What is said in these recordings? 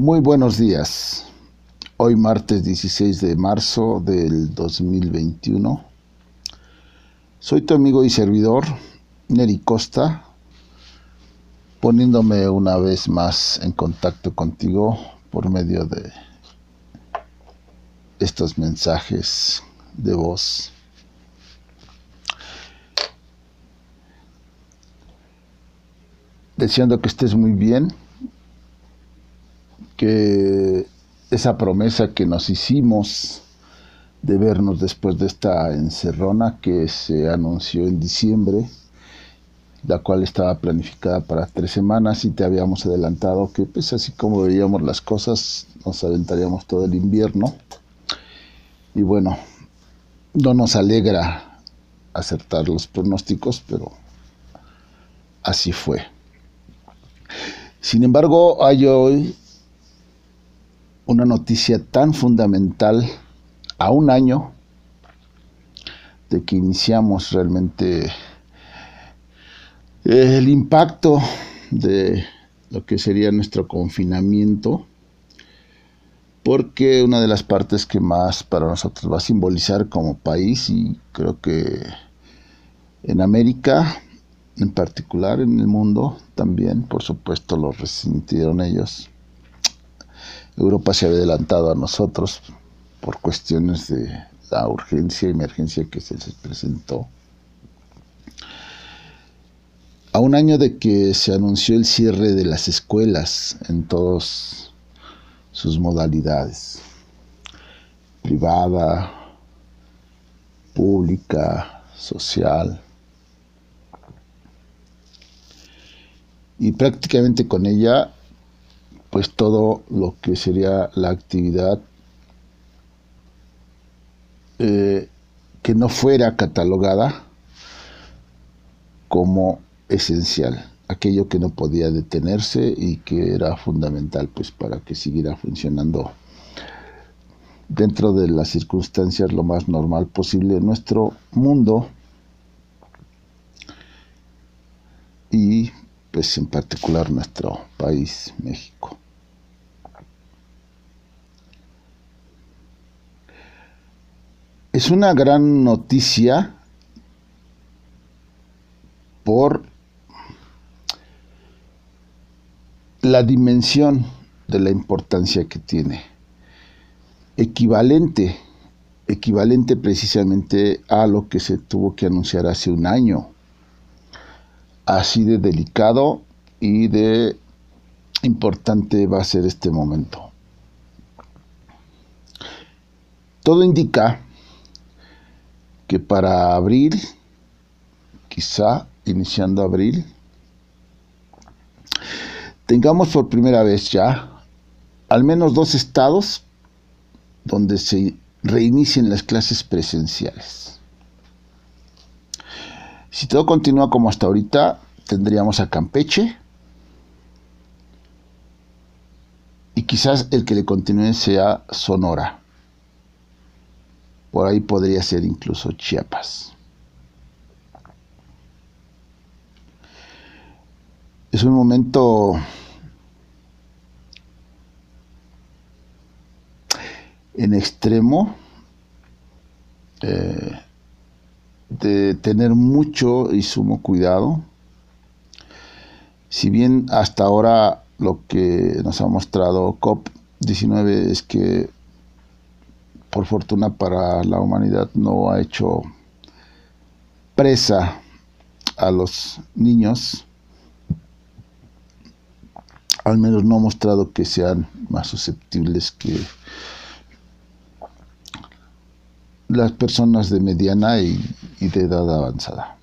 Muy buenos días. Hoy martes 16 de marzo del 2021. Soy tu amigo y servidor, Neri Costa, poniéndome una vez más en contacto contigo por medio de estos mensajes de voz. Deseando que estés muy bien que esa promesa que nos hicimos de vernos después de esta encerrona que se anunció en diciembre, la cual estaba planificada para tres semanas y te habíamos adelantado que pues así como veíamos las cosas nos aventaríamos todo el invierno y bueno, no nos alegra acertar los pronósticos, pero así fue. Sin embargo, hay hoy una noticia tan fundamental a un año de que iniciamos realmente el impacto de lo que sería nuestro confinamiento, porque una de las partes que más para nosotros va a simbolizar como país y creo que en América, en particular en el mundo también, por supuesto lo resintieron ellos, Europa se había adelantado a nosotros por cuestiones de la urgencia y emergencia que se les presentó. A un año de que se anunció el cierre de las escuelas en todas sus modalidades, privada, pública, social, y prácticamente con ella pues todo lo que sería la actividad eh, que no fuera catalogada como esencial, aquello que no podía detenerse y que era fundamental pues para que siguiera funcionando dentro de las circunstancias lo más normal posible en nuestro mundo y pues en particular nuestro país, México. Es una gran noticia por la dimensión de la importancia que tiene. Equivalente, equivalente precisamente a lo que se tuvo que anunciar hace un año así de delicado y de importante va a ser este momento. Todo indica que para abril, quizá iniciando abril, tengamos por primera vez ya al menos dos estados donde se reinicien las clases presenciales. Si todo continúa como hasta ahorita, tendríamos a Campeche. Y quizás el que le continúe sea Sonora. Por ahí podría ser incluso Chiapas. Es un momento en extremo. Eh, de tener mucho y sumo cuidado. Si bien hasta ahora lo que nos ha mostrado COP19 es que por fortuna para la humanidad no ha hecho presa a los niños, al menos no ha mostrado que sean más susceptibles que las personas de mediana y, de edad avanzada.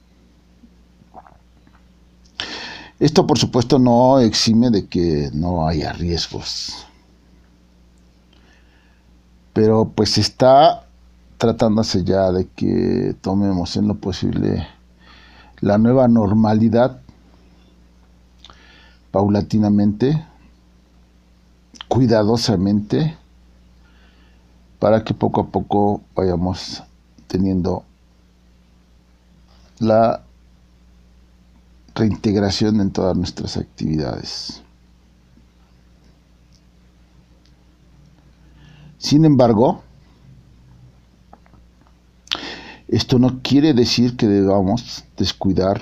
Esto por supuesto no exime de que no haya riesgos. Pero pues está tratándose ya de que tomemos en lo posible la nueva normalidad paulatinamente, cuidadosamente, para que poco a poco vayamos teniendo la reintegración en todas nuestras actividades. Sin embargo, esto no quiere decir que debamos descuidar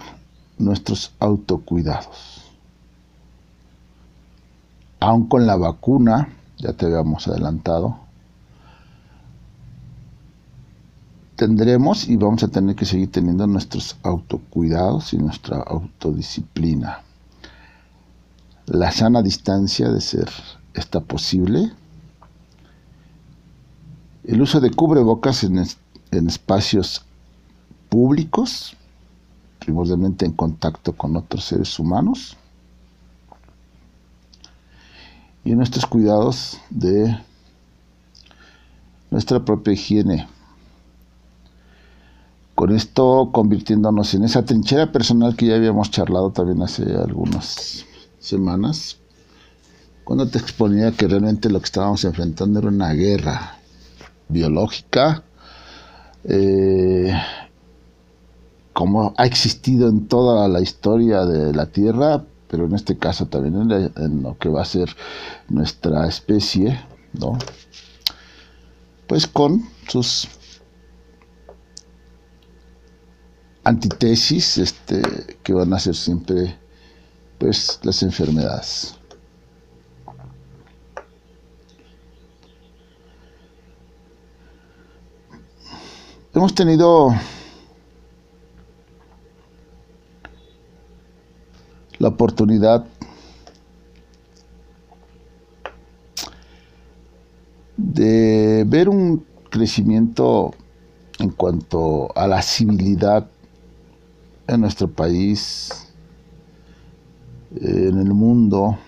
nuestros autocuidados. Aun con la vacuna, ya te habíamos adelantado, tendremos y vamos a tener que seguir teniendo nuestros autocuidados y nuestra autodisciplina. La sana distancia de ser está posible. El uso de cubrebocas en, en espacios públicos, primordialmente en contacto con otros seres humanos. Y nuestros cuidados de nuestra propia higiene con esto convirtiéndonos en esa trinchera personal que ya habíamos charlado también hace algunas semanas, cuando te exponía que realmente lo que estábamos enfrentando era una guerra biológica, eh, como ha existido en toda la historia de la Tierra, pero en este caso también en, lo que va a ser nuestra especie, ¿no? Pues con sus antítesis este, que van a ser siempre pues las enfermedades. Hemos tenido la oportunidad de ver un crecimiento en cuanto a la civilidad en nuestro país, eh, en el mundo,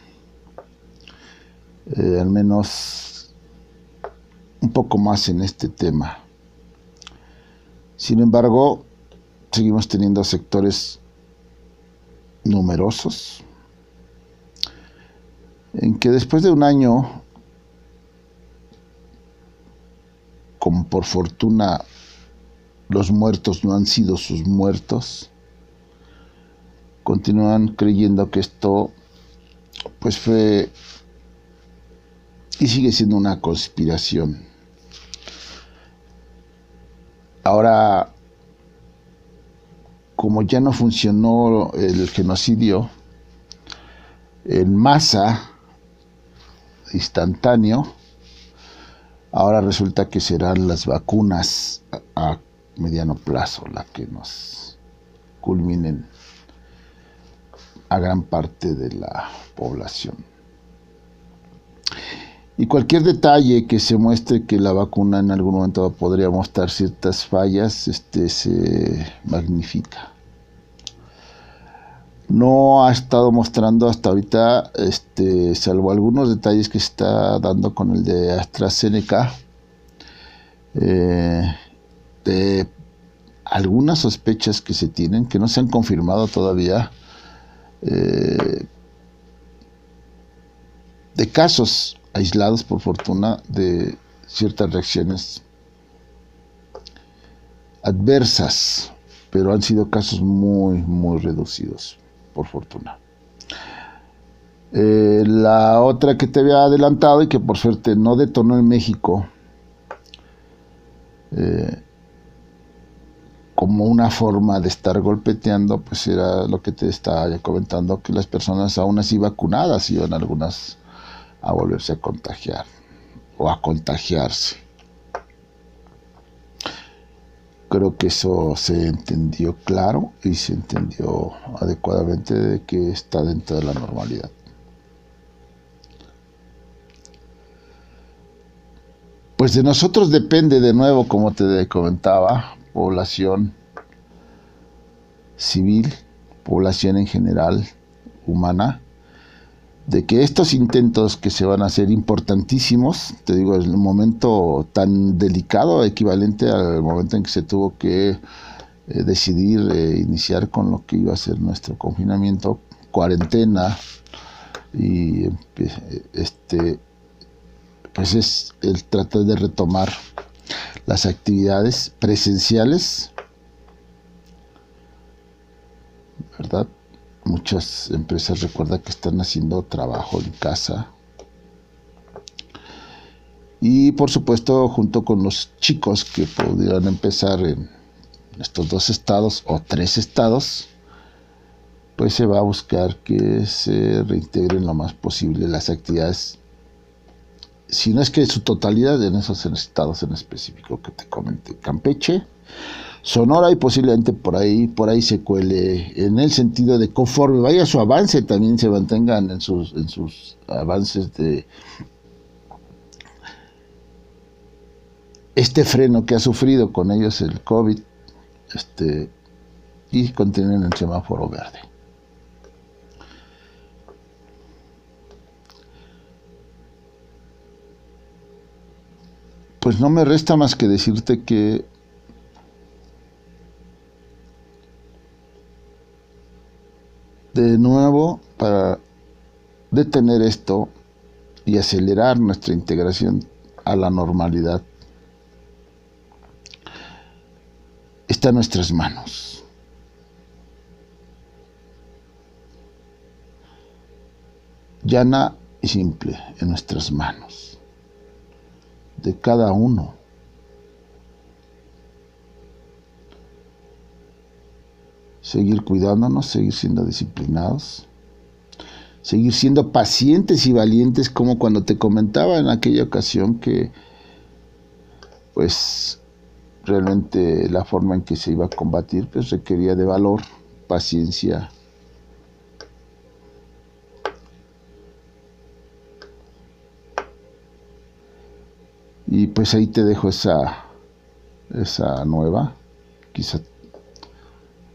eh, al menos un poco más en este tema. Sin embargo, seguimos teniendo sectores numerosos en que después de un año, como por fortuna los muertos no han sido sus muertos, continúan creyendo que esto pues fue y sigue siendo una conspiración. Ahora, como ya no funcionó el genocidio en masa, instantáneo, ahora resulta que serán las vacunas a, mediano plazo las que nos culminen a gran parte de la población. Y cualquier detalle que se muestre que la vacuna en algún momento podría mostrar ciertas fallas, este, se magnifica. No ha estado mostrando hasta ahorita, este, salvo algunos detalles que está dando con el de AstraZeneca, eh, de algunas sospechas que se tienen, que no se han confirmado todavía, eh, de casos aislados, por fortuna, de ciertas reacciones adversas, pero han sido casos muy, muy reducidos, por fortuna. Eh, la otra que te había adelantado y que por suerte no detonó en México, eh, como una forma de estar golpeteando, pues era lo que te estaba comentando, que las personas aún así vacunadas iban algunas a volverse a contagiar o a contagiarse. Creo que eso se entendió claro y se entendió adecuadamente de que está dentro de la normalidad. Pues de nosotros depende de nuevo, como te comentaba, población civil, población en general, humana, de que estos intentos que se van a hacer importantísimos, te digo, en un momento tan delicado, equivalente al momento en que se tuvo que eh, decidir eh, iniciar con lo que iba a ser nuestro confinamiento, cuarentena, y este, pues es el tratar de retomar las actividades presenciales, ¿verdad? Muchas empresas recuerda que están haciendo trabajo en casa. Y por supuesto, junto con los chicos que pudieran empezar en estos dos estados o tres estados, pues se va a buscar que se reintegren lo más posible las actividades, si no es que su totalidad en esos estados en específico que te comenté, Campeche, Sonora y posiblemente por ahí, por ahí se cuele, en el sentido de conforme vaya su avance, también se mantengan en sus, en sus avances de este freno que ha sufrido con ellos el COVID, este, y continúen el semáforo verde. Pues no me resta más que decirte que de nuevo para detener esto y acelerar nuestra integración a la normalidad está en nuestras manos. Llana y simple en nuestras manos, de cada uno. Seguir cuidándonos, seguir siendo disciplinados, seguir siendo pacientes y valientes como cuando te comentaba en aquella ocasión que pues realmente la forma en que se iba a combatir pues requería de valor, paciencia. Y pues ahí te dejo esa, esa nueva. Quizá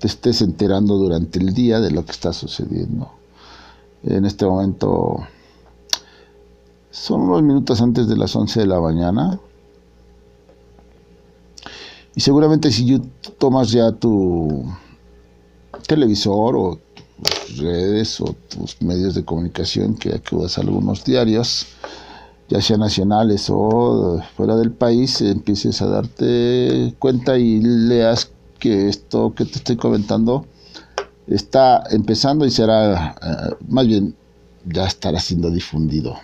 te estés enterando durante el día de lo que está sucediendo. En este momento son unos minutos antes de las 11 de la mañana. Y seguramente si tomas ya tu televisor o tus redes o tus medios de comunicación que acudas a algunos diarios, ya sean nacionales o fuera del país, empieces a darte cuenta y leas que esto que te estoy comentando está empezando y será, eh, más bien, ya estará siendo difundido.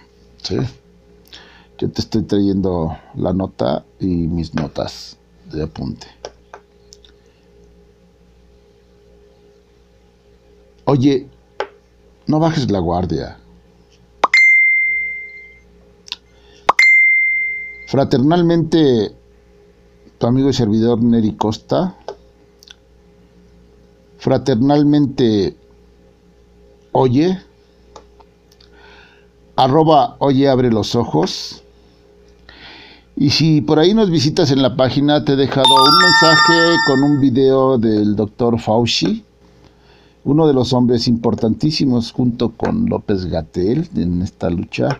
Yo te estoy trayendo la nota y mis notas de apunte. Oye, no bajes la guardia. Fraternalmente, tu amigo y servidor Neri Costa, fraternalmente, oye, arroba oye abre los ojos, y si por ahí nos visitas en la página, te he dejado un mensaje con un video del doctor Fauci, uno de los hombres importantísimos junto con López Gatel en esta lucha,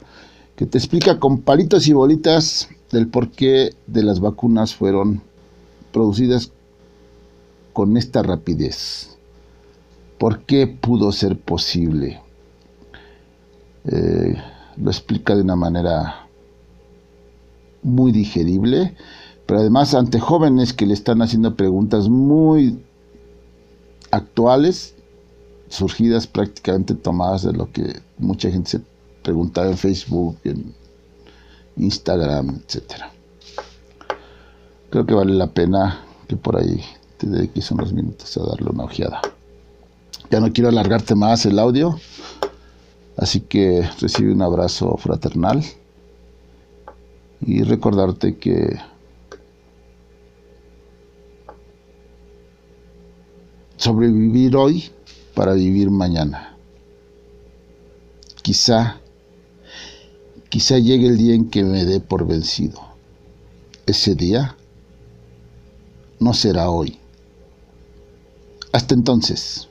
que te explica con palitos y bolitas del porqué de las vacunas fueron producidas con esta rapidez. ¿Por qué pudo ser posible? Eh, lo explica de una manera muy digerible, pero además ante jóvenes que le están haciendo preguntas muy actuales, surgidas prácticamente tomadas de lo que mucha gente se preguntaba en Facebook, en Instagram, etcétera. Creo que vale la pena que por ahí te dediques unos minutos a darle una ojeada. Ya no quiero alargarte más el audio, así que recibe un abrazo fraternal y recordarte que sobrevivir hoy para vivir mañana. Quizá, quizá llegue el día en que me dé por vencido. Ese día no será hoy. Hasta entonces.